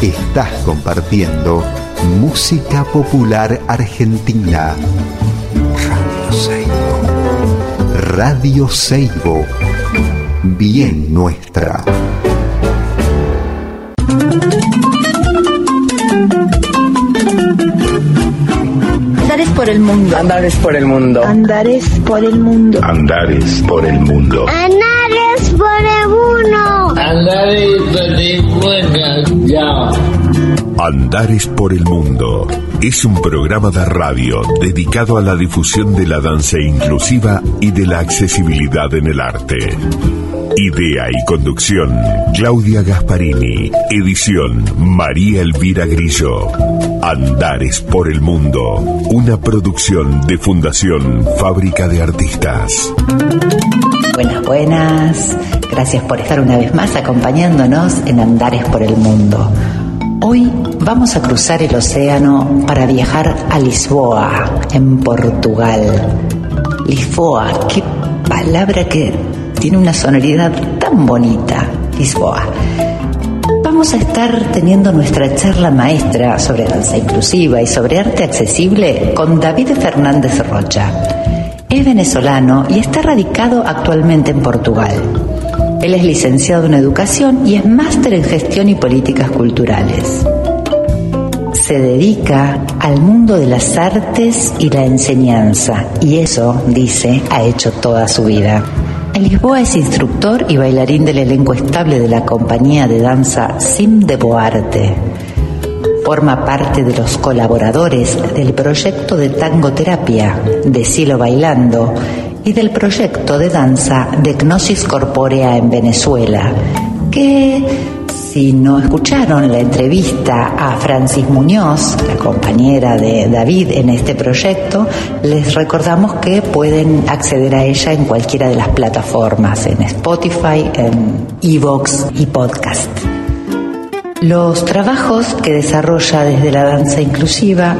Estás compartiendo música popular argentina. Radio Seibo. Radio Seibo. Bien nuestra. Andares por el mundo. Andares por el mundo. Andares por el mundo. Andares por el mundo. Andares por el mundo. Andares por el mundo. Ya. Andares por el mundo es un programa de radio dedicado a la difusión de la danza inclusiva y de la accesibilidad en el arte. Idea y conducción, Claudia Gasparini. Edición, María Elvira Grillo. Andares por el Mundo, una producción de Fundación Fábrica de Artistas. Buenas, buenas. Gracias por estar una vez más acompañándonos en Andares por el Mundo. Hoy vamos a cruzar el océano para viajar a Lisboa, en Portugal. Lisboa, qué palabra que tiene una sonoridad tan bonita, Lisboa. Vamos a estar teniendo nuestra charla maestra sobre danza inclusiva y sobre arte accesible con David Fernández Rocha. Es venezolano y está radicado actualmente en Portugal. Él es licenciado en educación y es máster en gestión y políticas culturales. Se dedica al mundo de las artes y la enseñanza y eso, dice, ha hecho toda su vida. En Lisboa es instructor y bailarín del elenco estable de la compañía de danza Sim de Boarte. Forma parte de los colaboradores del proyecto de tangoterapia de Silo Bailando y del proyecto de danza de Gnosis Corpórea en Venezuela, que si no escucharon la entrevista a Francis Muñoz, la compañera de David en este proyecto, les recordamos que pueden acceder a ella en cualquiera de las plataformas, en Spotify, en Evox y Podcast. Los trabajos que desarrolla desde la danza inclusiva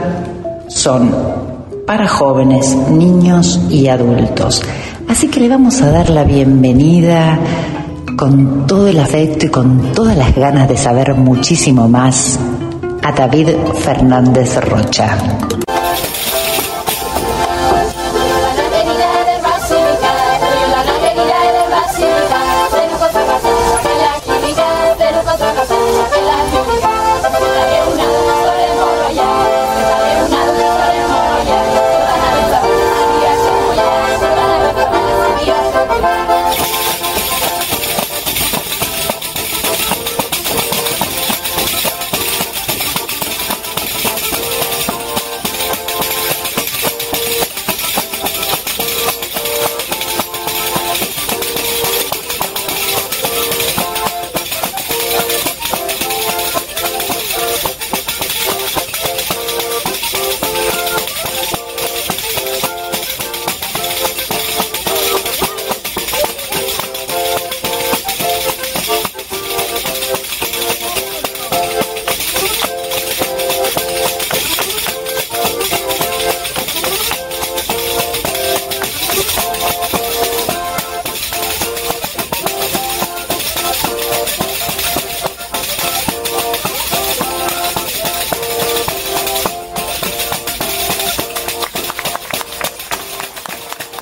son para jóvenes, niños y adultos. Así que le vamos a dar la bienvenida con todo el afecto y con todas las ganas de saber muchísimo más a David Fernández Rocha.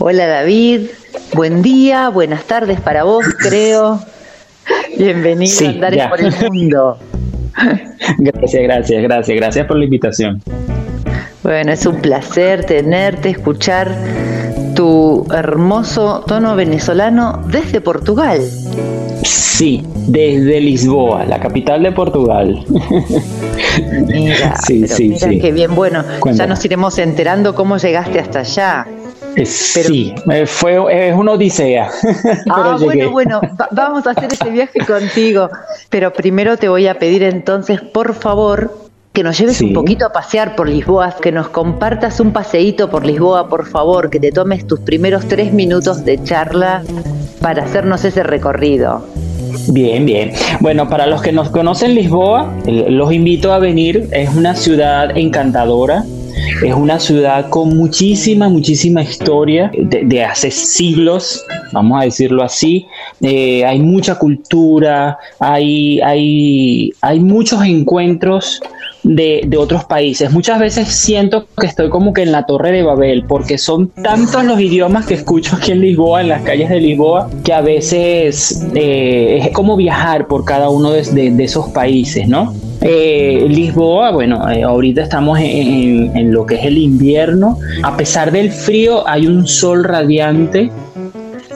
Hola David, buen día, buenas tardes para vos, creo. Bienvenido Sí, a Andares ya. por el Mundo. Gracias, gracias, gracias, gracias por la invitación. Bueno, es un placer tenerte, escuchar tu hermoso tono venezolano desde Portugal. Sí, desde Lisboa, la capital de Portugal. Mira, Sí, pero sí, mira sí. qué bien. Bueno, ya nos iremos enterando cómo llegaste hasta allá. Eh, sí, eh, fue, es una odisea. Ah, pero bueno, bueno, va- vamos a hacer ese viaje contigo. Pero primero te voy a pedir entonces, por favor, que nos lleves Sí. un poquito a pasear por Lisboa, que nos compartas un paseíto por Lisboa, por favor, que te tomes tus primeros tres minutos de charla para hacernos ese recorrido. Bien, bien. Bueno, para los que nos conocen Lisboa, eh, los invito a venir. Es una ciudad encantadora. Es una ciudad con muchísima, muchísima historia de, hace siglos, vamos a decirlo así, eh, hay mucha cultura, hay, hay, hay muchos encuentros de, otros países. Muchas veces siento que estoy como que en la torre de Babel, porque son tantos los idiomas que escucho aquí en Lisboa, en las calles de Lisboa, que a veces eh, es como viajar por cada uno de, esos países, ¿no? Eh, Lisboa, bueno, eh, ahorita estamos en, en, lo que es el invierno. A pesar del frío, hay un sol radiante,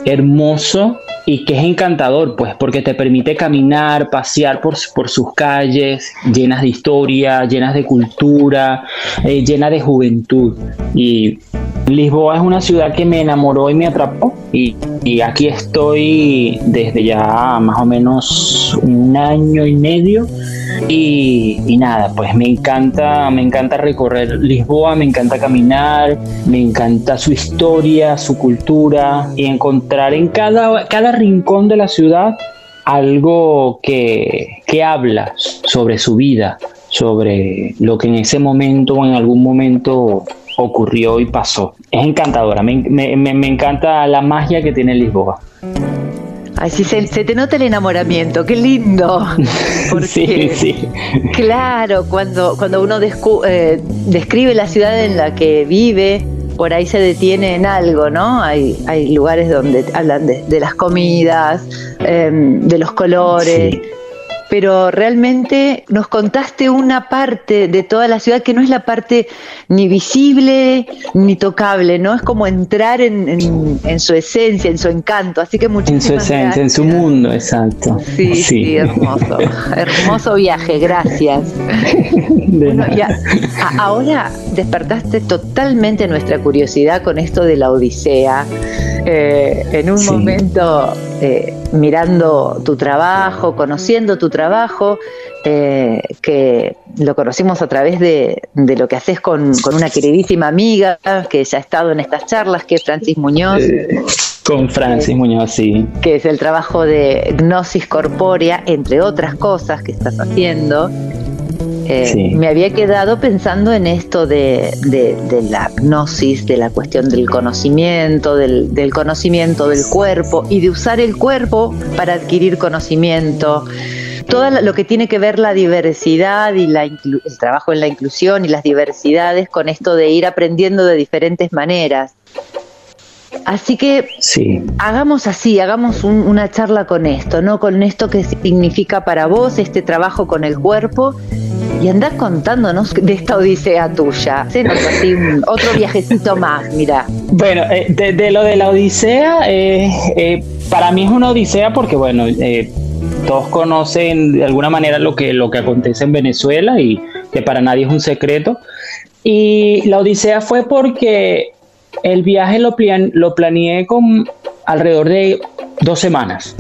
hermoso, y que es encantador, pues, porque te permite caminar, pasear por, por sus calles, llenas de historia, llenas de cultura, eh, llenas de juventud. Y Lisboa es una ciudad que me enamoró y me atrapó. Y, y aquí estoy desde ya más o menos un año y medio y, nada, pues me encanta, me encanta recorrer Lisboa, me encanta caminar, me encanta su historia, su cultura y encontrar en cada, cada rincón de la ciudad algo que, que habla sobre su vida, sobre lo que en ese momento o en algún momento ocurrió y pasó. Es encantadora, me, me, me encanta la magia que tiene Lisboa. Ay, sí, se, te nota el enamoramiento, qué lindo. sí, sí. Claro, cuando, cuando uno eh, describe la ciudad en la que vive, por ahí se detiene en algo, ¿no? Hay, hay lugares donde hablan de, las comidas, em, de los colores pero realmente nos contaste una parte de toda la ciudad que no es la parte ni visible ni tocable, ¿no? Es como entrar en, su esencia, en su encanto. Así que muchísimas En su esencia, en su mundo, exacto. Sí, sí, hermoso. hermoso viaje, gracias. bueno, ya, ahora despertaste totalmente nuestra curiosidad con esto de la Odisea. Eh, en un momento eh, mirando tu trabajo, conociendo tu trabajo, eh, que lo conocimos a través de, lo que haces con, una queridísima amiga que ya ha estado en estas charlas, que es Francis Muñoz. con Francis Muñoz, sí. Que es el trabajo de Gnosis Corpórea, entre otras cosas que estás haciendo. Eh, me había quedado pensando en esto de, la gnosis, de la cuestión del conocimiento, del, conocimiento del cuerpo y de usar el cuerpo para adquirir conocimiento. Todo lo que tiene que ver la diversidad y la el trabajo en la inclusión y las diversidades con esto de ir aprendiendo de diferentes maneras. Así que hagamos así, hagamos una charla con esto, ¿no? Con esto que significa para vos este trabajo con el cuerpo y andás contándonos de esta odisea tuya. Así otro viajecito más, mira. Bueno, eh, de, lo de la odisea, eh, eh, para mí es una odisea porque, bueno, todos conocen de alguna manera lo que, lo que acontece en Venezuela y que para nadie es un secreto. Y la odisea fue porque el viaje lo, lo planeé con alrededor de dos semanas.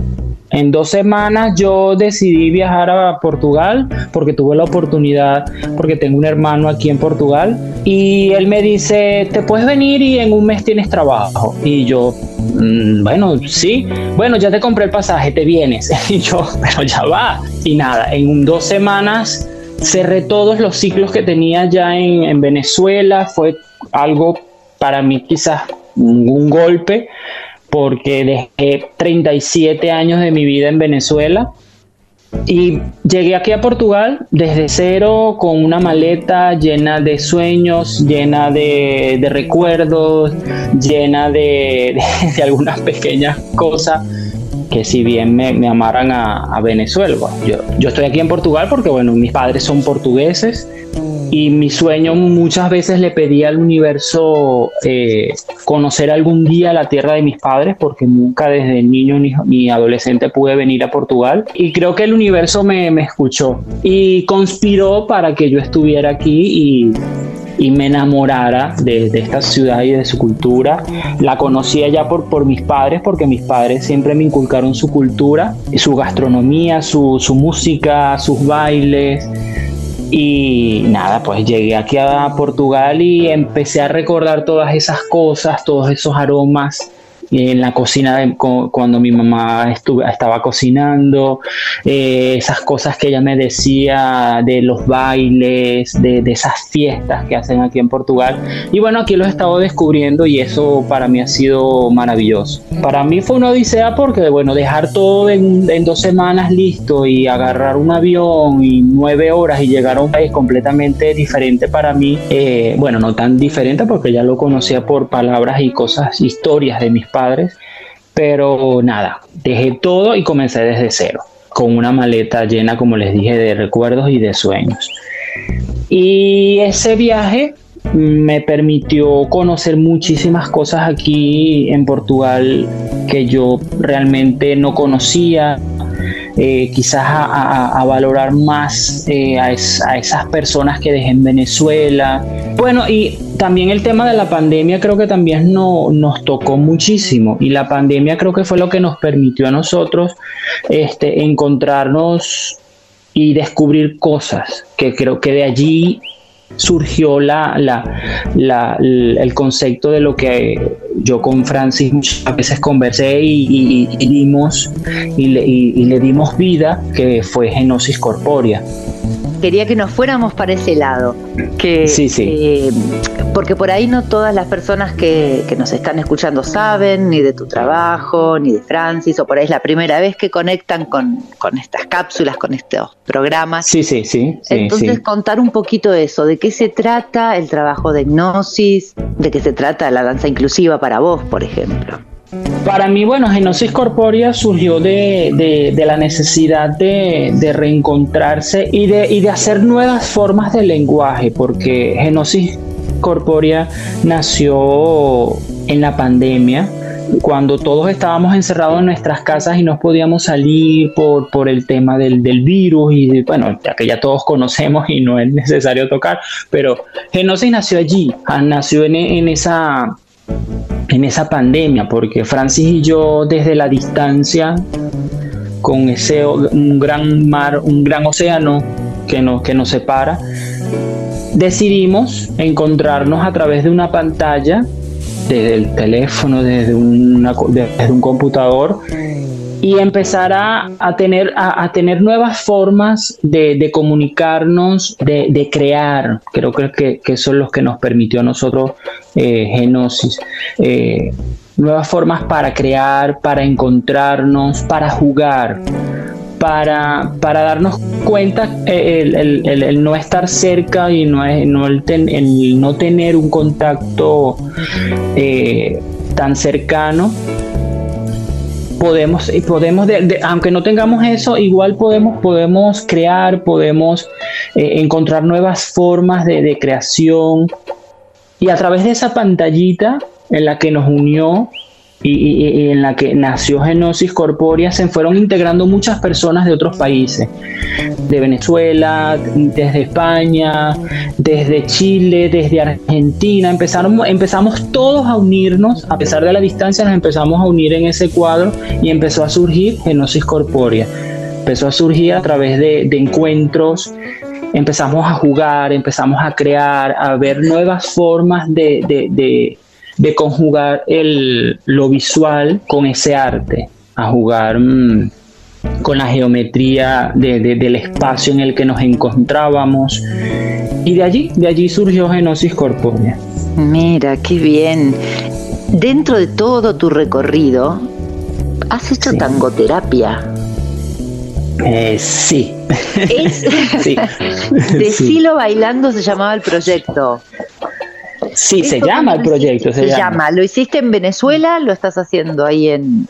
En dos semanas yo decidí viajar a Portugal porque tuve la oportunidad, porque tengo un hermano aquí en Portugal y él me dice, te puedes venir y en un mes tienes trabajo. Y yo, mm, bueno, sí, bueno, ya te compré el pasaje, te vienes. Y yo, pero ya va. Y nada, en dos semanas cerré todos los ciclos que tenía ya en, en Venezuela, fue algo para mí quizás un golpe porque dejé 37 años de mi vida en Venezuela y llegué aquí a Portugal desde cero con una maleta llena de sueños, llena de, recuerdos, llena de, algunas pequeñas cosas que si bien me, me amaran a, Venezuela. yo, yo estoy aquí en Portugal porque bueno, mis padres son portugueses y mi sueño muchas veces le pedí al universo eh, conocer algún día la tierra de mis padres, porque nunca desde niño ni, adolescente pude venir a Portugal. Y creo que el universo me, escuchó y conspiró para que yo estuviera aquí y, me enamorara de, esta ciudad y de su cultura. La conocía ya por, por mis padres, porque mis padres siempre me inculcaron su cultura, su gastronomía, su, su música, sus bailes y nada, pues llegué aquí a Portugal y empecé a recordar todas esas cosas, todos esos aromas en la cocina cuando mi mamá estaba cocinando, eh, esas cosas que ella me decía de los bailes, de, de, esas fiestas que hacen aquí en Portugal. Y bueno, aquí los he estado descubriendo y eso para mí ha sido maravilloso. Para mí fue una odisea porque, bueno, dejar todo en, en dos semanas listo y agarrar un avión y nueve horas y llegar a un país completamente diferente para mí, eh, bueno, no tan diferente porque ya lo conocía por palabras y cosas, historias de mis padres, pero nada, dejé todo y comencé desde cero, con una maleta llena, como les dije, de recuerdos y de sueños. Y ese viaje me permitió conocer muchísimas cosas aquí en Portugal que yo realmente no conocía, eh, quizás a, valorar más eh, a, esas personas que dejé en Venezuela. Bueno, y también el tema de la pandemia creo que también no, nos tocó muchísimo y la pandemia creo que fue lo que nos permitió a nosotros este, encontrarnos y descubrir cosas, que creo que de allí surgió la, la, el concepto de lo que yo con Francis muchas veces conversé y, dimos y le, y le dimos vida, que fue genosis corpórea quería que nos fuéramos para ese lado. Que, sí, sí. Eh, porque por ahí no todas las personas que, nos están escuchando saben ni de tu trabajo, ni de Francis, o por ahí es la primera vez que conectan con, estas cápsulas, con estos programas. Sí, sí, sí. Entonces, contar un poquito eso, de qué se trata el trabajo de hipnosis, de qué se trata la danza inclusiva para vos, por ejemplo. Para mí, bueno, Genosis Corpórea surgió de, la necesidad de, reencontrarse y de, hacer nuevas formas de lenguaje, porque Genosis Corpórea nació en la pandemia, cuando todos estábamos encerrados en nuestras casas y no podíamos salir por, por el tema del, virus y bueno, ya que ya todos conocemos y no es necesario tocar, pero Genosis nació allí, ah, nació en esa en esa pandemia, porque Francis y yo desde la distancia, con ese un gran mar, un gran océano que nos, que nos separa, decidimos encontrarnos a través de una pantalla, desde el teléfono, desde, desde un computador, y empezar a, tener, a, tener nuevas formas de, comunicarnos, de, crear. Creo que, que, son los que nos permitió a nosotros eh, Genosis. Eh, nuevas formas para crear, para encontrarnos, para jugar, para, para darnos cuenta eh, el, no estar cerca y no, no el, no tener un contacto tan cercano podemos, podemos aunque no tengamos eso, igual podemos, podemos crear, podemos encontrar nuevas formas de creación. Y a través de esa pantallita en la que nos unió y, en la que nació Genosis Corpórea se fueron integrando muchas personas de otros países, de Venezuela, desde España, desde Chile, desde Argentina. Empezaron, empezamos todos a unirnos, a pesar de la distancia, nos empezamos a unir en ese cuadro y empezó a surgir Genosis Corpórea. Empezó a surgir a través de, encuentros, empezamos a jugar, empezamos a crear, a ver nuevas formas de de conjugar el, lo visual con ese arte, a jugar mm, con la geometría del espacio en el que nos encontrábamos. Y de allí, de allí surgió Genosis Corpórea. Mira, qué bien. Dentro de todo tu recorrido, ¿has hecho tangoterapia? Eh, sí. sí. Decilo bailando se llamaba el proyecto. Sí, se llama el proyecto. Se, llama. ¿Lo hiciste en Venezuela? ¿Lo estás haciendo ahí en.?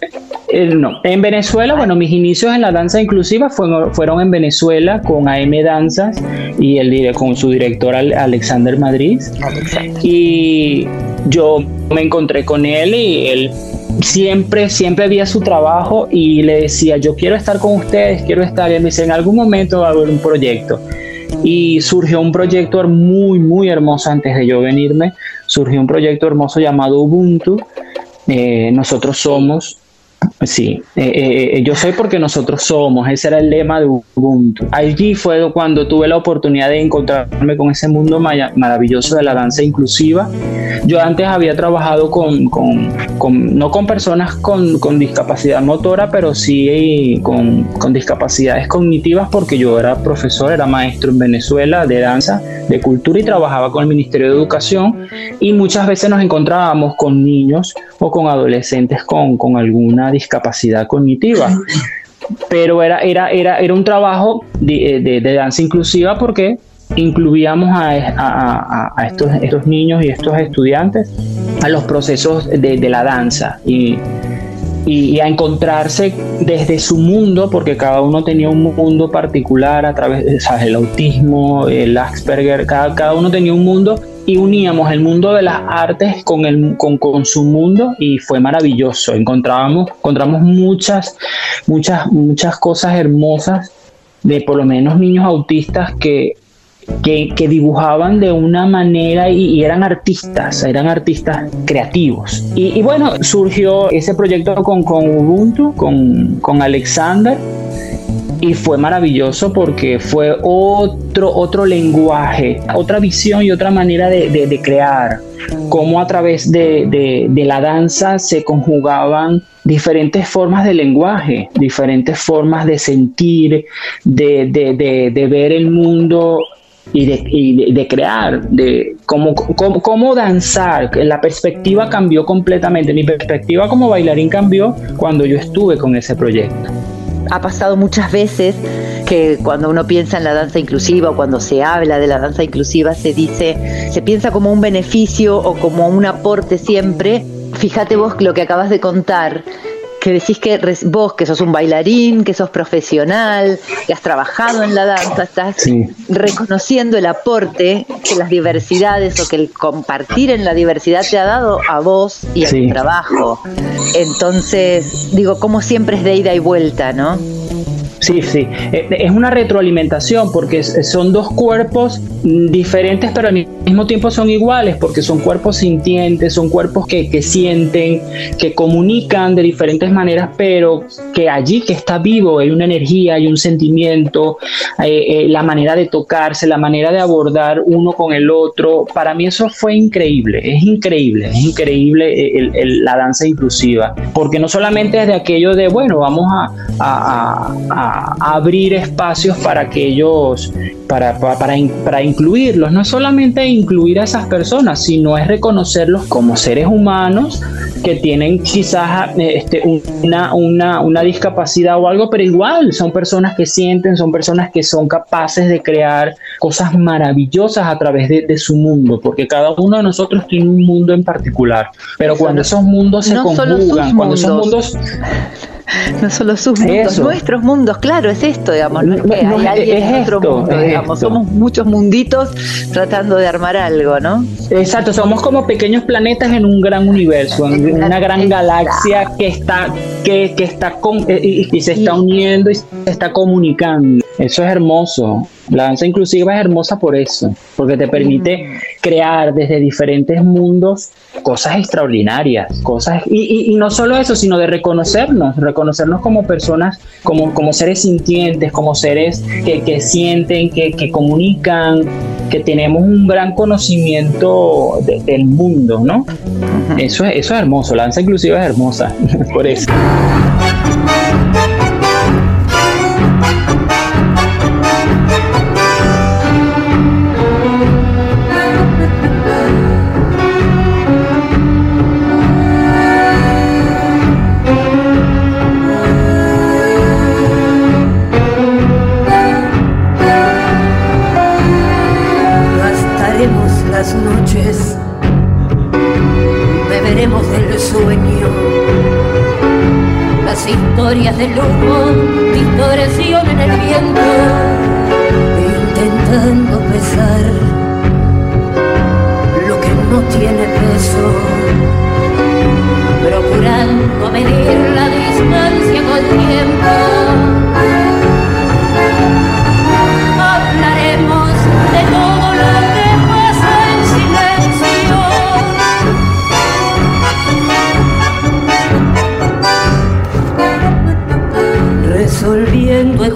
Eh, no, en Venezuela, bueno, mis inicios en la danza inclusiva fueron, fueron en Venezuela con AM Danzas y el, con su director Alexander Madrid. Y yo me encontré con él y él siempre, siempre había su trabajo y le decía, yo quiero estar con ustedes, quiero estar. Y él me dice, en algún momento va a haber un proyecto y surgió un proyecto muy, muy hermoso antes de yo venirme. Surgió un proyecto hermoso llamado Ubuntu. Eh, nosotros somos Sí, eh, eh, eh, yo soy porque nosotros somos, ese era el lema de Ubuntu. Allí fue cuando tuve la oportunidad de encontrarme con ese mundo maravilloso de la danza inclusiva. Yo antes había trabajado con, no con personas con, discapacidad motora, pero sí con, con discapacidades cognitivas porque yo era profesor, era maestro en Venezuela de danza, de cultura y trabajaba con el Ministerio de Educación y muchas veces nos encontrábamos con niños o con adolescentes con, con alguna discapacidad capacidad cognitiva. Pero era, era, era, era un trabajo de, de, danza inclusiva porque incluíamos a, estos, estos niños y estos estudiantes a los procesos de, de la danza y, y, a encontrarse desde su mundo, porque cada uno tenía un mundo particular a través del autismo, el Asperger, cada, cada uno tenía un mundo y uníamos el mundo de las artes con, el, con, con, su mundo y fue maravilloso. Encontrábamos, encontramos muchas, muchas, muchas cosas hermosas de por lo menos niños autistas que, que, dibujaban de una manera y, eran artistas, eran artistas creativos. Y, y, bueno, surgió ese proyecto con, con Ubuntu, con, con Alexander y fue maravilloso porque fue otro, otro lenguaje, otra visión y otra manera de, de, crear, cómo a través de, de, la danza se conjugaban diferentes formas de lenguaje, diferentes formas de sentir, de, ver el mundo y de, de, crear, de cómo, cómo, cómo, danzar. La perspectiva cambió completamente. Mi perspectiva como bailarín cambió cuando yo estuve con ese proyecto ha pasado muchas veces que cuando uno piensa en la danza inclusiva o cuando se habla de la danza inclusiva se dice, se piensa como un beneficio o como un aporte siempre. Fíjate vos lo que acabas de contar, que decís que vos, que sos un bailarín, que sos profesional, que has trabajado en la danza, estás reconociendo el aporte que las diversidades o que el compartir en la diversidad te ha dado a vos y a tu trabajo. Entonces, digo, como siempre es de ida y vuelta, ¿no? Sí, sí. Eh, es una retroalimentación porque son dos cuerpos diferentes, pero al mismo tiempo son iguales porque son cuerpos sintientes, son cuerpos que, que sienten, que comunican de diferentes maneras, pero que allí que está vivo hay una energía, hay un sentimiento, eh, eh, la manera de tocarse, la manera de abordar uno con el otro. Para mí eso fue increíble, es increíble, es increíble la danza inclusiva, porque no solamente es de aquello de, bueno, vamos a abrir espacios para que ellos, para, para, para, incluirlos, no solamente incluir a esas personas, sino es reconocerlos como seres humanos que tienen quizás este, una, una, una discapacidad o algo, pero igual son personas que sienten, son personas que son capaces de crear cosas maravillosas a través de, su mundo, porque cada uno de nosotros tiene un mundo en particular, pero cuando esos mundos se conjugan, cuando esos mundos no solo sus mundos, nuestros mundos, claro, es esto, digamos, no es que hay alguien en otro mundo, digamos, somos muchos munditos tratando de armar algo, ¿no? Exacto, somos como pequeños planetas en un gran universo, en una gran galaxia que está, que, que está con, eh, y se está uniendo y se está comunicando. Eso es hermoso. La danza inclusiva es hermosa por eso, porque te permite crear desde diferentes mundos cosas extraordinarias, cosas, y, no solo eso, sino de reconocernos, reconocernos como personas, como, como seres sintientes, como seres que, sienten, que, comunican, que tenemos un gran conocimiento del mundo, ¿no? Eso es, eso es hermoso, la danza inclusiva es hermosa, por eso.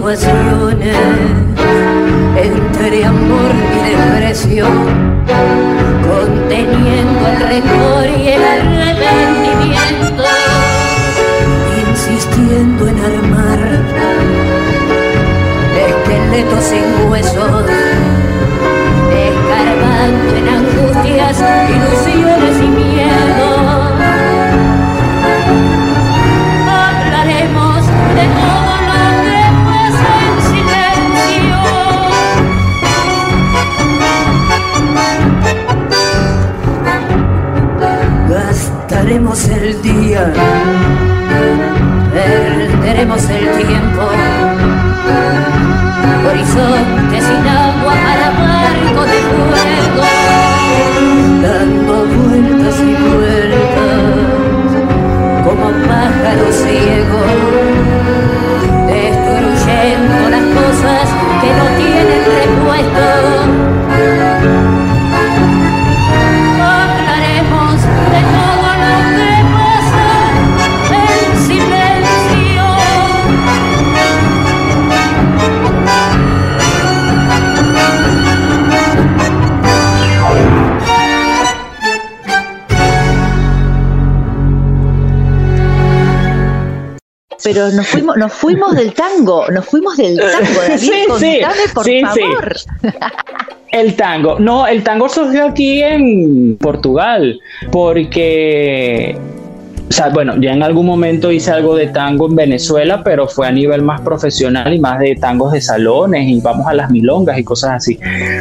Situaciones entre amor y depresión, conteniendo el rencor y el arrepentimiento, insistiendo en armar esqueletos sin huesos, escarbando en angustias, ilusiones Pero nos fuimos, nos fuimos del tango, nos fuimos del tango, David, Sí, sí, por sí. favor. El tango. No, el tango surgió aquí en Portugal, porque, o sea, bueno, ya en algún momento hice algo de tango en Venezuela, pero fue a nivel más profesional y más de tangos de salones y vamos a las milongas y cosas así.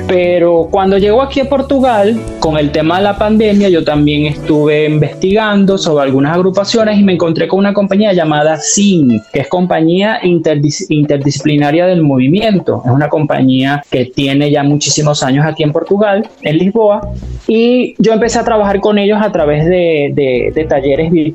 Pero cuando llegó aquí a Portugal, con el tema de la pandemia, yo también estuve investigando sobre algunas agrupaciones y me encontré con una compañía llamada SIN, que es Compañía Interdis- Interdisciplinaria del Movimiento. Es una compañía que tiene ya muchísimos años aquí en Portugal, en Lisboa, y yo empecé a trabajar con ellos a través de talleres virtuales,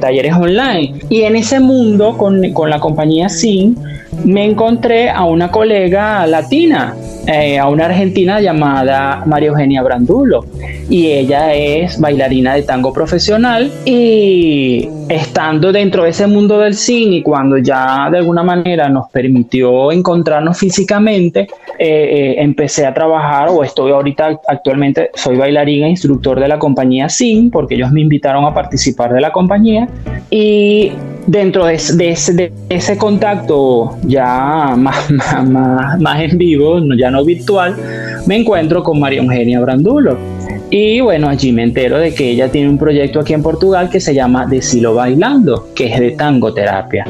talleres online. Y en ese mundo, con, con la compañía SIN, me encontré a una colega latina, eh, a una argentina llamada María Eugenia Brandulo. Y ella es bailarina de tango profesional y estando dentro de ese mundo del cine cuando ya de alguna manera nos permitió encontrarnos físicamente, eh, eh, empecé a trabajar o estoy ahorita actualmente, soy bailarina e instructor de la compañía SIN porque ellos me invitaron a participar de la compañía y dentro de, ese- contacto ya más, más, más, en vivo, ya no virtual, me encuentro con María Eugenia Brandulo. Y bueno, allí me entero de que ella tiene un proyecto aquí en Portugal que se llama Decilo Bailando, que es de tangoterapia.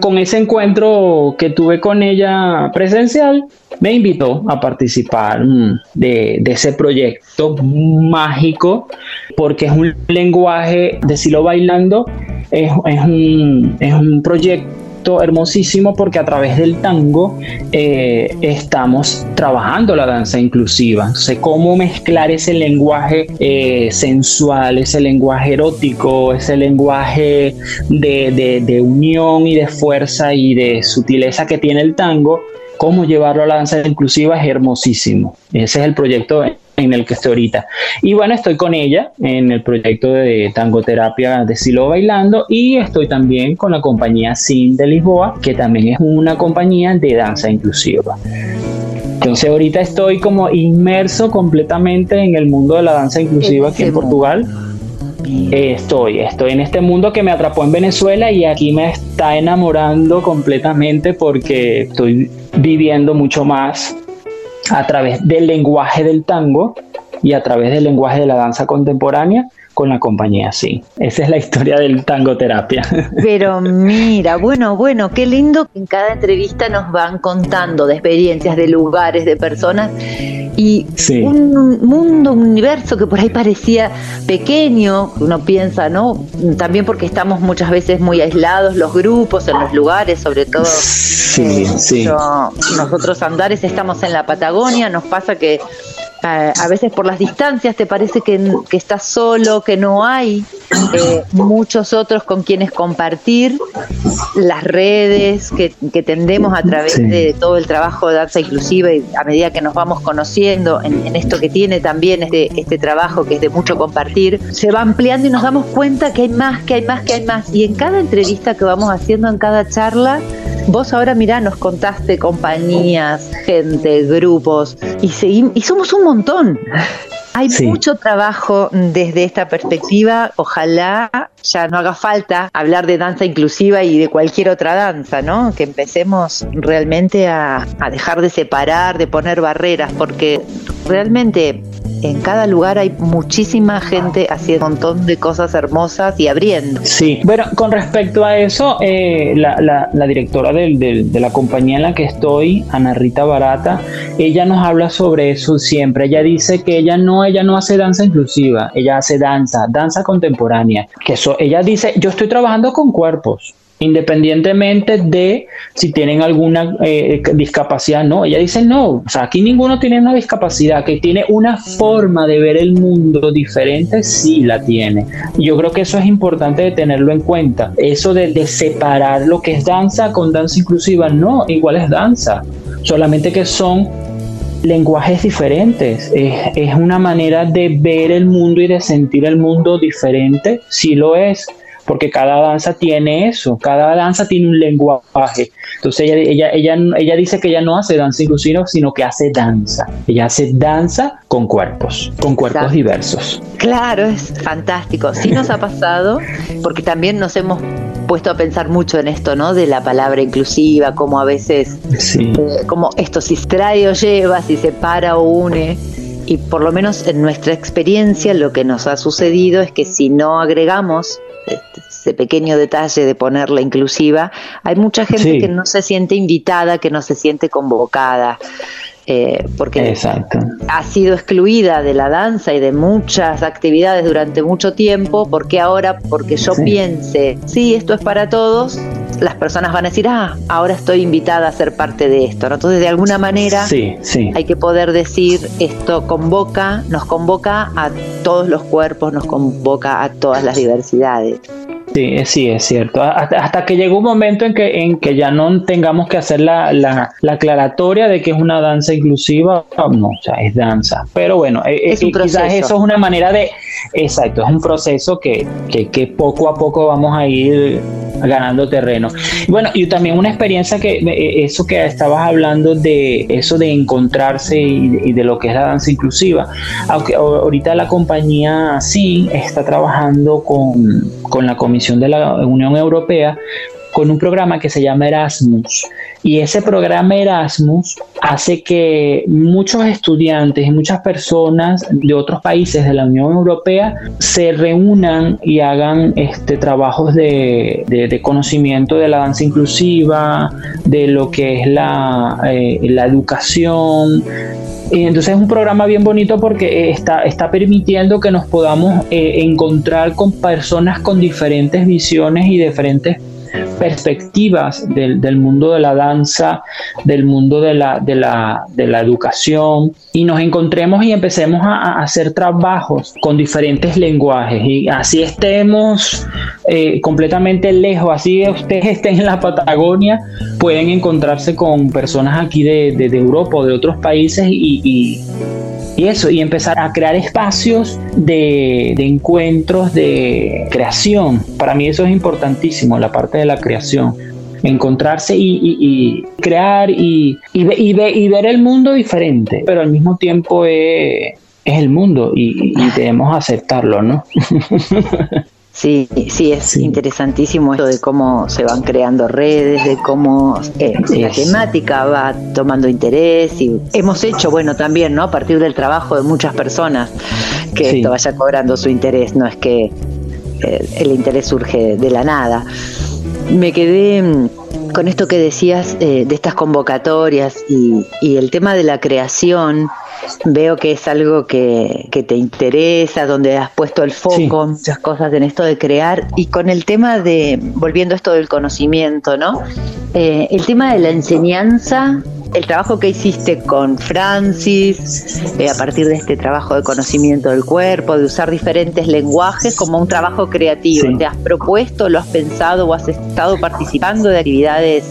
Con ese encuentro que tuve con ella presencial, me invitó a participar mm, de, ese proyecto mágico, porque es un lenguaje, Decilo Bailando, es un, es un proyecto hermosísimo porque a través del tango eh, estamos trabajando la danza inclusiva. Entonces, cómo mezclar ese lenguaje eh, sensual, ese lenguaje erótico, ese lenguaje de, de- de unión y de fuerza y de sutileza que tiene el tango, cómo llevarlo a la danza inclusiva es hermosísimo. Ese es el proyecto en el que estoy ahorita. Y bueno, estoy con ella en el proyecto de tangoterapia de Silo Bailando y estoy también con la compañía SIN de Lisboa, que también es una compañía de danza inclusiva. Entonces ahorita estoy como inmerso completamente en el mundo de la danza inclusiva aquí en Portugal. Eh, estoy, estoy en este mundo que me atrapó en Venezuela y aquí me está enamorando completamente porque estoy viviendo mucho más a través del lenguaje del tango y a través del lenguaje de la danza contemporánea con la compañía sí. Esa es la historia del tango terapia. Pero mira, bueno, bueno, qué lindo que en cada entrevista nos van contando de experiencias, de lugares, de personas y Sí. un mundo, un universo que por ahí parecía pequeño, uno piensa, ¿no? También porque estamos muchas veces muy aislados, los grupos, en los lugares, sobre todo. Sí, eh, sí. yo- nosotros Andares estamos en la Patagonia, nos pasa que eh, a veces por las distancias te parece que, que estás solo, que no hay eh, muchos otros con quienes compartir las redes que, que tendemos a través Sí. de todo el trabajo de danza inclusiva y a medida que nos vamos conociendo en, esto que tiene también este, este trabajo que es de mucho compartir, se va ampliando y nos damos cuenta que hay más, que hay más, que hay más. Y en cada entrevista que vamos haciendo, en cada charla, vos ahora mirá, nos contaste compañías, gente, grupos, y, seguimos, y somos un montón. Hay mucho trabajo desde esta perspectiva. Ojalá ya no haga falta hablar de danza inclusiva y de cualquier otra danza, ¿no? Que empecemos realmente a, a dejar de separar, de poner barreras, porque realmente en cada lugar hay muchísima gente haciendo un montón de cosas hermosas y abriendo. Sí, bueno, con respecto a eso, eh, la, directora de la compañía en la que estoy, Ana Rita Barata, ella nos habla sobre eso siempre. Ella dice que ella no, ella no hace danza inclusiva, ella hace danza, danza contemporánea. Que eso, ella dice, yo estoy trabajando con cuerpos independientemente de si tienen alguna eh, discapacidad, no, ella dice no, o sea, aquí ninguno tiene una discapacidad, que tiene una forma de ver el mundo diferente, sí la tiene. Yo creo que eso es importante de tenerlo en cuenta, eso de, separar lo que es danza con danza inclusiva, no, igual es danza, solamente que son lenguajes diferentes, es, es una manera de ver el mundo y de sentir el mundo diferente, sí lo es porque cada danza tiene eso, cada danza tiene un lenguaje. Entonces ella, ella, ella, ella dice que ella no hace danza inclusiva, sino que hace danza. Ella hace danza con cuerpos, con cuerpos diversos. Claro, es fantástico. Sí nos ha pasado, porque también nos hemos puesto a pensar mucho en esto, ¿no? De la palabra inclusiva, como a veces, sí. Eh, como esto si trae o lleva, si separa o une y por lo menos en nuestra experiencia lo que nos ha sucedido es que si no agregamos ese pequeño detalle de ponerla inclusiva, hay mucha gente que no se siente invitada, que no se siente convocada. Eh, porque ha sido excluida de la danza y de muchas actividades durante mucho tiempo, porque ahora, porque yo piense, sí, esto es para todos, las personas van a decir, ah, ahora estoy invitada a ser parte de esto. Entonces, de alguna manera, hay que poder decir, esto convoca, nos convoca a todos los cuerpos, nos convoca a todas las diversidades. Sí, sí, es cierto. Hasta, que llegó un momento en que, en que ya no tengamos que hacer la, la, aclaratoria de que es una danza inclusiva, no, o sea, es danza. Pero bueno, eh, eh, quizás eso es una manera de, exacto, es un proceso que, que, que poco a poco vamos a ir ganando terreno. Bueno, y también una experiencia que eh, eso que estabas hablando de eso de encontrarse y de, lo que es la danza inclusiva, aunque ahorita la compañía sí está trabajando con, con la Comisión de la Unión Europea con un programa que se llama Erasmus. Y ese programa Erasmus hace que muchos estudiantes y muchas personas de otros países de la Unión Europea se reúnan y hagan este, trabajos de, conocimiento de la danza inclusiva, de lo que es la, eh, la educación, entonces es un programa bien bonito porque está, está permitiendo que nos podamos eh, encontrar con personas con diferentes visiones y diferentes perspectivas del, del, mundo de la danza, del mundo de la, de la, de la educación, y nos encontremos y empecemos a, hacer trabajos con diferentes lenguajes. Y así estemos eh, completamente lejos, así ustedes estén en la Patagonia, pueden encontrarse con personas aquí de, de, Europa o de otros países y y eso, y empezar a crear espacios de, encuentros, de creación. Para mí eso es importantísimo, la parte de la creación encontrarse y, crear y, ver el mundo diferente, pero al mismo tiempo es, es el mundo y, debemos aceptarlo, ¿no? Sí, sí, es interesantísimo esto de cómo se van creando redes, de cómo eh, la temática va tomando interés y hemos hecho, bueno, también, ¿no? A partir del trabajo de muchas personas que esto vaya cobrando su interés, no es que eh, el interés surge de la nada. Me quedé mm, con esto que decías eh, de estas convocatorias y, y el tema de la creación veo que es algo que, te interesa, donde has puesto el foco, muchas cosas en esto de crear. Y con el tema de, volviendo a esto del conocimiento, ¿no? Eh, el tema de la enseñanza, el trabajo que hiciste con Francis, eh, a partir de este trabajo de conocimiento del cuerpo, de usar diferentes lenguajes como un trabajo creativo. ¿Te has propuesto, lo has pensado o has estado participando de actividades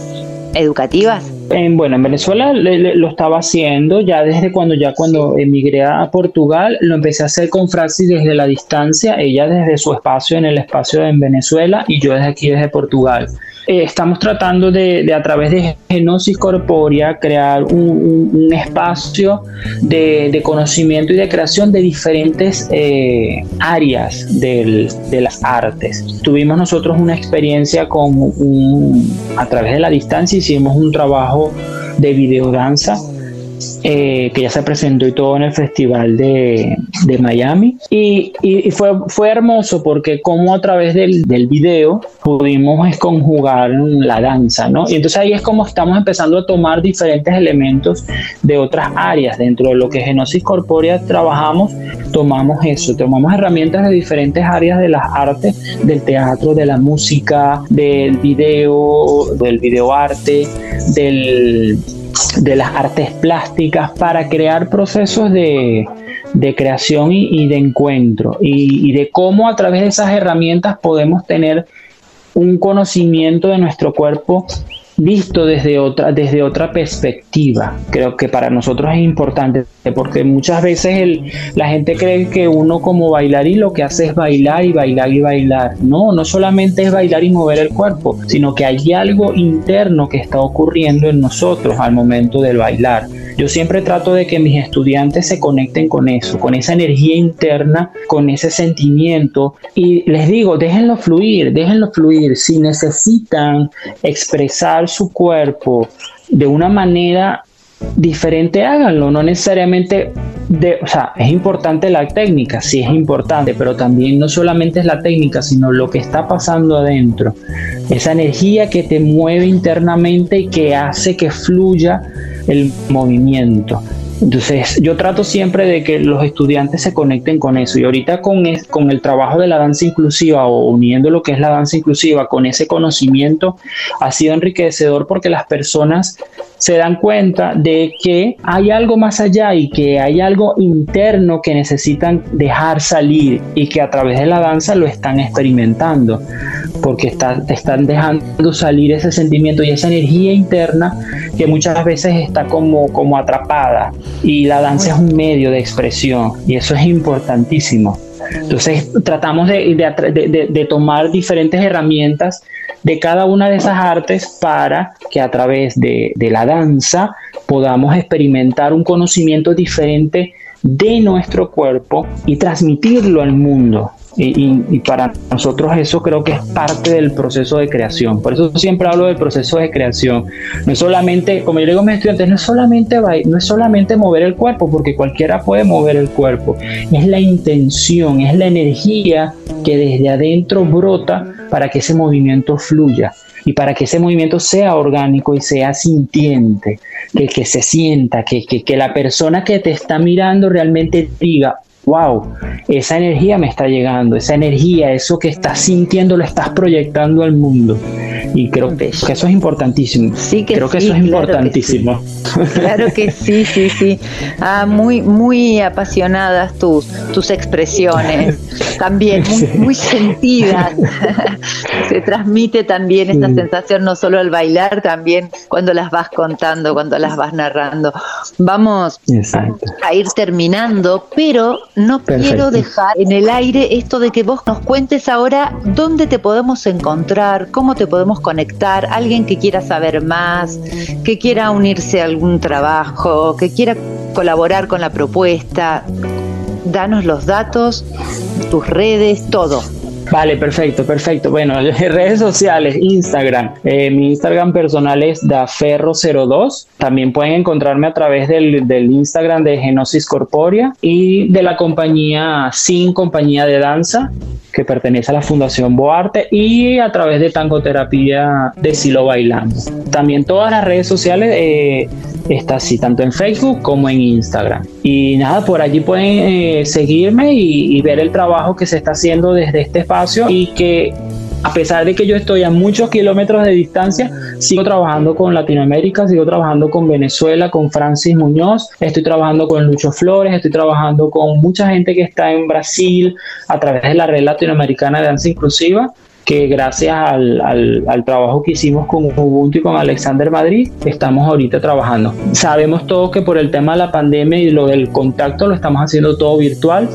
educativas? En, bueno, en Venezuela lo estaba haciendo ya desde cuando ya cuando emigré a Portugal, lo empecé a hacer con Francis desde la distancia, ella desde su espacio en el espacio en Venezuela y yo desde aquí desde Portugal. Eh, estamos tratando de, a través de Genosis Corpórea crear un, espacio de, conocimiento y de creación de diferentes eh, áreas de las artes. Tuvimos nosotros una experiencia con un, a través de la distancia, hicimos un trabajo de videodanza eh, que ya se presentó y todo en el Festival de, Miami. Y, fue, fue hermoso porque como a través del, del video pudimos conjugar la danza, ¿no? Y entonces ahí es como estamos empezando a tomar diferentes elementos de otras áreas. Dentro de lo que Genosis Corpórea trabajamos, tomamos eso, tomamos herramientas de diferentes áreas de las artes, del teatro, de la música, del video, del videoarte, del de las artes plásticas para crear procesos de, creación y, de encuentro. Y, de cómo a través de esas herramientas podemos tener un conocimiento de nuestro cuerpo visto desde otra, desde otra perspectiva. Creo que para nosotros es importante porque muchas veces el, la gente cree que uno como bailarín lo que hace es bailar y bailar y bailar. No, no solamente es bailar y mover el cuerpo, sino que hay algo interno que está ocurriendo en nosotros al momento del bailar. Yo siempre trato de que mis estudiantes se conecten con eso, con esa energía interna, con ese sentimiento. Y les digo, déjenlo fluir, déjenlo fluir. Si necesitan expresar su cuerpo de una manera diferente, háganlo. No necesariamente, de, o sea, es importante la técnica, sí es importante, pero también no solamente es la técnica, sino lo que está pasando adentro. Esa energía que te mueve internamente y que hace que fluya el movimiento. Entonces, yo trato siempre de que los estudiantes se conecten con eso. Y ahorita con, con el trabajo de la danza inclusiva o uniendo lo que es la danza inclusiva con ese conocimiento, ha sido enriquecedor porque las personas se dan cuenta de que hay algo más allá y que hay algo interno que necesitan dejar salir y que a través de la danza lo están experimentando, porque están dejando salir ese sentimiento y esa energía interna que muchas veces está como, como atrapada y la danza es un medio de expresión y eso es importantísimo. Entonces tratamos de, tomar diferentes herramientas de cada una de esas artes para que a través de, la danza podamos experimentar un conocimiento diferente de nuestro cuerpo y transmitirlo al mundo. Y, para nosotros eso creo que es parte del proceso de creación. Por eso siempre hablo del proceso de creación. No es solamente, como yo digo a mis estudiantes, no es solamente, no es solamente mover el cuerpo, porque cualquiera puede mover el cuerpo. Es la intención, es la energía que desde adentro brota para que ese movimiento fluya y para que ese movimiento sea orgánico y sea sintiente, que, se sienta, que la persona que te está mirando realmente diga, wow, esa energía me está llegando, esa energía, eso que estás sintiendo lo estás proyectando al mundo. Y creo que eso es importantísimo. Sí, que creo que eso es importantísimo. claro que sí, sí, sí. Ah, muy, muy apasionadas tus, tus expresiones, también muy, sentidas. Se transmite también esta sensación no solo al bailar, también cuando las vas contando, cuando las vas narrando. Vamos a ir terminando, pero no quiero dejar en el aire esto de que vos nos cuentes ahora dónde te podemos encontrar, cómo te podemos conectar, alguien que quiera saber más, que quiera unirse a algún trabajo, que quiera colaborar con la propuesta. Danos los datos, tus redes, todo. Vale, perfecto, perfecto. Bueno, redes sociales, Instagram. Eh, mi Instagram personal es daferro02. También pueden encontrarme a través del, del, Instagram de Genosis Corporia y de la compañía Sin Compañía de Danza, que pertenece a la Fundación Boarte, y a través de Tangoterapia de Silo Bailando. También todas las redes sociales eh, así, tanto en Facebook como en Instagram. Y nada, por allí pueden eh, seguirme y, ver el trabajo que se está haciendo desde este espacio y que a pesar de que yo estoy a muchos kilómetros de distancia, sigo trabajando con Latinoamérica, sigo trabajando con Venezuela, con Francis Muñoz, estoy trabajando con Lucho Flores, estoy trabajando con mucha gente que está en Brasil a través de la red latinoamericana de danza inclusiva que gracias al, al, trabajo que hicimos con Ubuntu y con Alexander Madrid, estamos ahorita trabajando. Sabemos todos que por el tema de la pandemia y lo del contacto lo estamos haciendo todo virtual,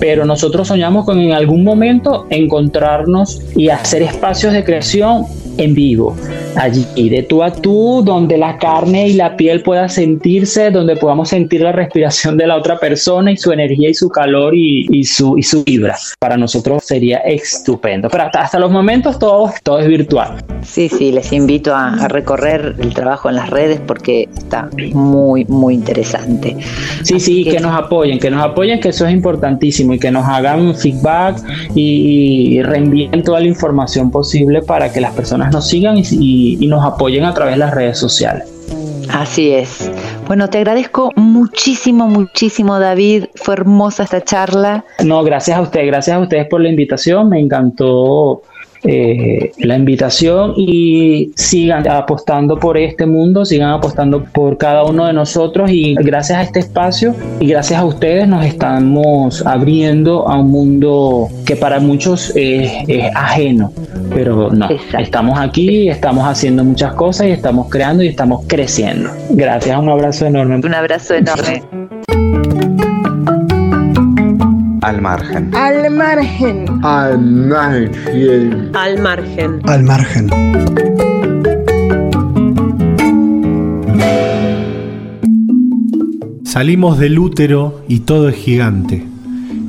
pero nosotros soñamos con en algún momento encontrarnos y hacer espacios de creación en vivo, allí, de tú a tú, donde la carne y la piel pueda sentirse, donde podamos sentir la respiración de la otra persona y su energía y su calor y, su, y su vibra. Para nosotros sería estupendo. Pero hasta, los momentos todo, todo es virtual. Sí, sí, les invito a, recorrer el trabajo en las redes porque está muy, muy interesante. Sí, sí, que, nos apoyen, que nos apoyen, que eso es importantísimo y que nos hagan feedback y, y reenvíen toda la información posible para que las personas nos sigan y, y nos apoyen a través de las redes sociales. Así es. Bueno, te agradezco muchísimo, muchísimo, David. Fue hermosa esta charla. No, gracias a usted, gracias a ustedes por la invitación. Me encantó eh, la invitación y sigan apostando por este mundo, sigan apostando por cada uno de nosotros y gracias a este espacio y gracias a ustedes nos estamos abriendo a un mundo que para muchos es, ajeno, pero no, estamos aquí, estamos haciendo muchas cosas y estamos creando y estamos creciendo. Gracias, un abrazo enorme. Un abrazo enorme. Al margen. Al margen. Al margen. Al margen. Al margen. Salimos del útero y todo es gigante.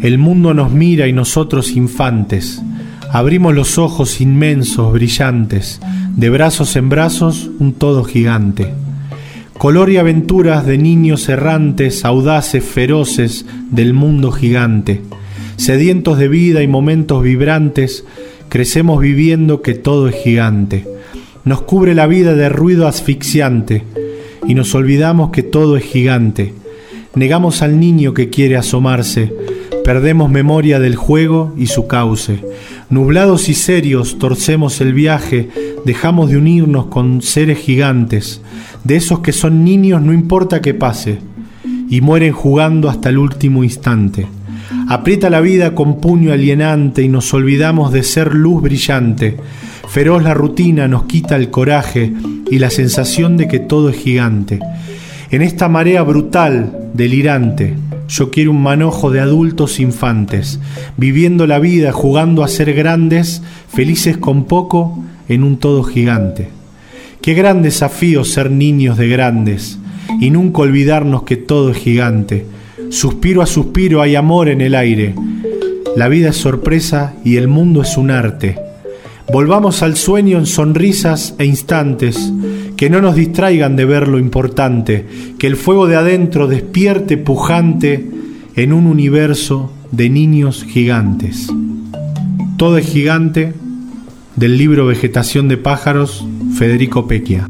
El mundo nos mira y nosotros infantes. Abrimos los ojos inmensos, brillantes. De brazos en brazos, un todo gigante. Color y aventuras de niños errantes, audaces, feroces del mundo gigante. Sedientos de vida y momentos vibrantes, crecemos viviendo que todo es gigante. Nos cubre la vida de ruido asfixiante y nos olvidamos que todo es gigante. Negamos al niño que quiere asomarse, perdemos memoria del juego y su cauce. Nublados y serios torcemos el viaje, dejamos de unirnos con seres gigantes de esos que son niños no importa que pase, y mueren jugando hasta el último instante. Aprieta la vida con puño alienante y nos olvidamos de ser luz brillante. Feroz la rutina nos quita el coraje y la sensación de que todo es gigante. En esta marea brutal, delirante, yo quiero un manojo de adultos infantes, viviendo la vida, jugando a ser grandes, felices con poco, en un todo gigante. Qué gran desafío ser niños de grandes y nunca olvidarnos que todo es gigante. Suspiro a suspiro hay amor en el aire. La vida es sorpresa y el mundo es un arte. Volvamos al sueño en sonrisas e instantes, que no nos distraigan de ver lo importante, que el fuego de adentro despierte pujante en un universo de niños gigantes. Todo es gigante del libro Vegetación de pájaros Federico Pequia.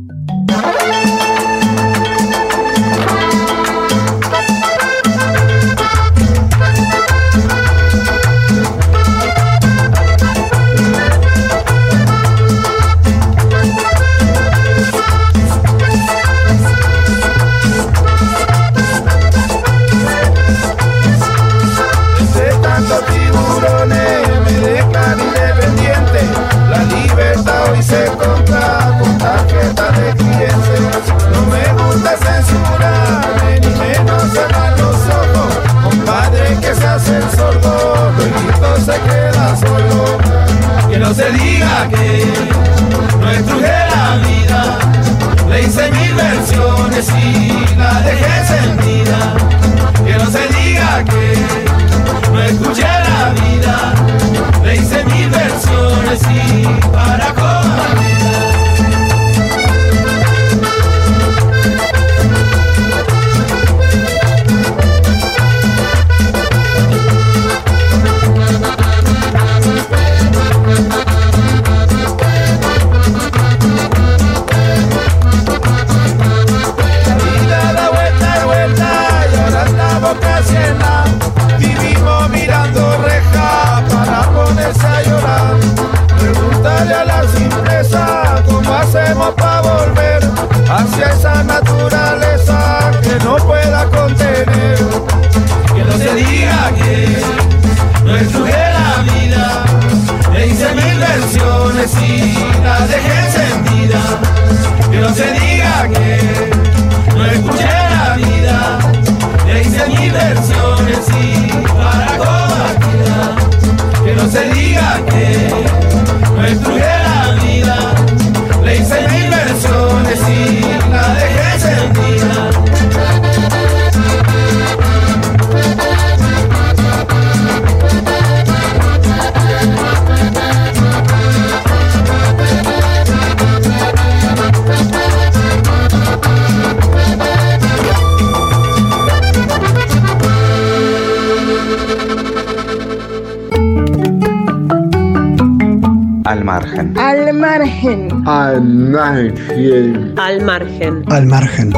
Al margen. Al margen. Al margen. Al margen. Al margen.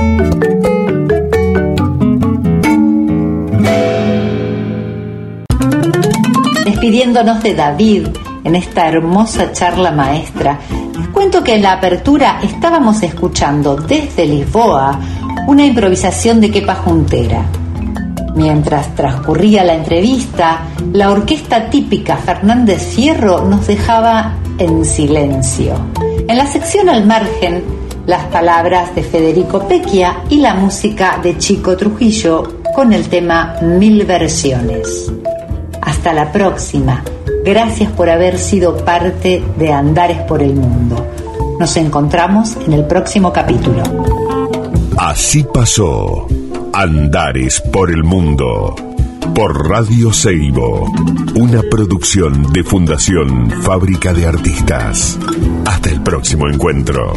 Despidiéndonos de David en esta hermosa charla maestra, les cuento que en la apertura estábamos escuchando desde Lisboa una improvisación de Kepa Juntera. Mientras transcurría la entrevista, la orquesta típica Fernández Fierro nos dejaba en silencio. En la sección al margen, las palabras de Federico Pequia y la música de Chico Trujillo con el tema Mil Versiones. Hasta la próxima. Gracias por haber sido parte de Andares por el Mundo. Nos encontramos en el próximo capítulo. Así pasó. Andares por el Mundo. Por Radio Seibo. Una producción de Fundación Fábrica de Artistas. Hasta el próximo encuentro.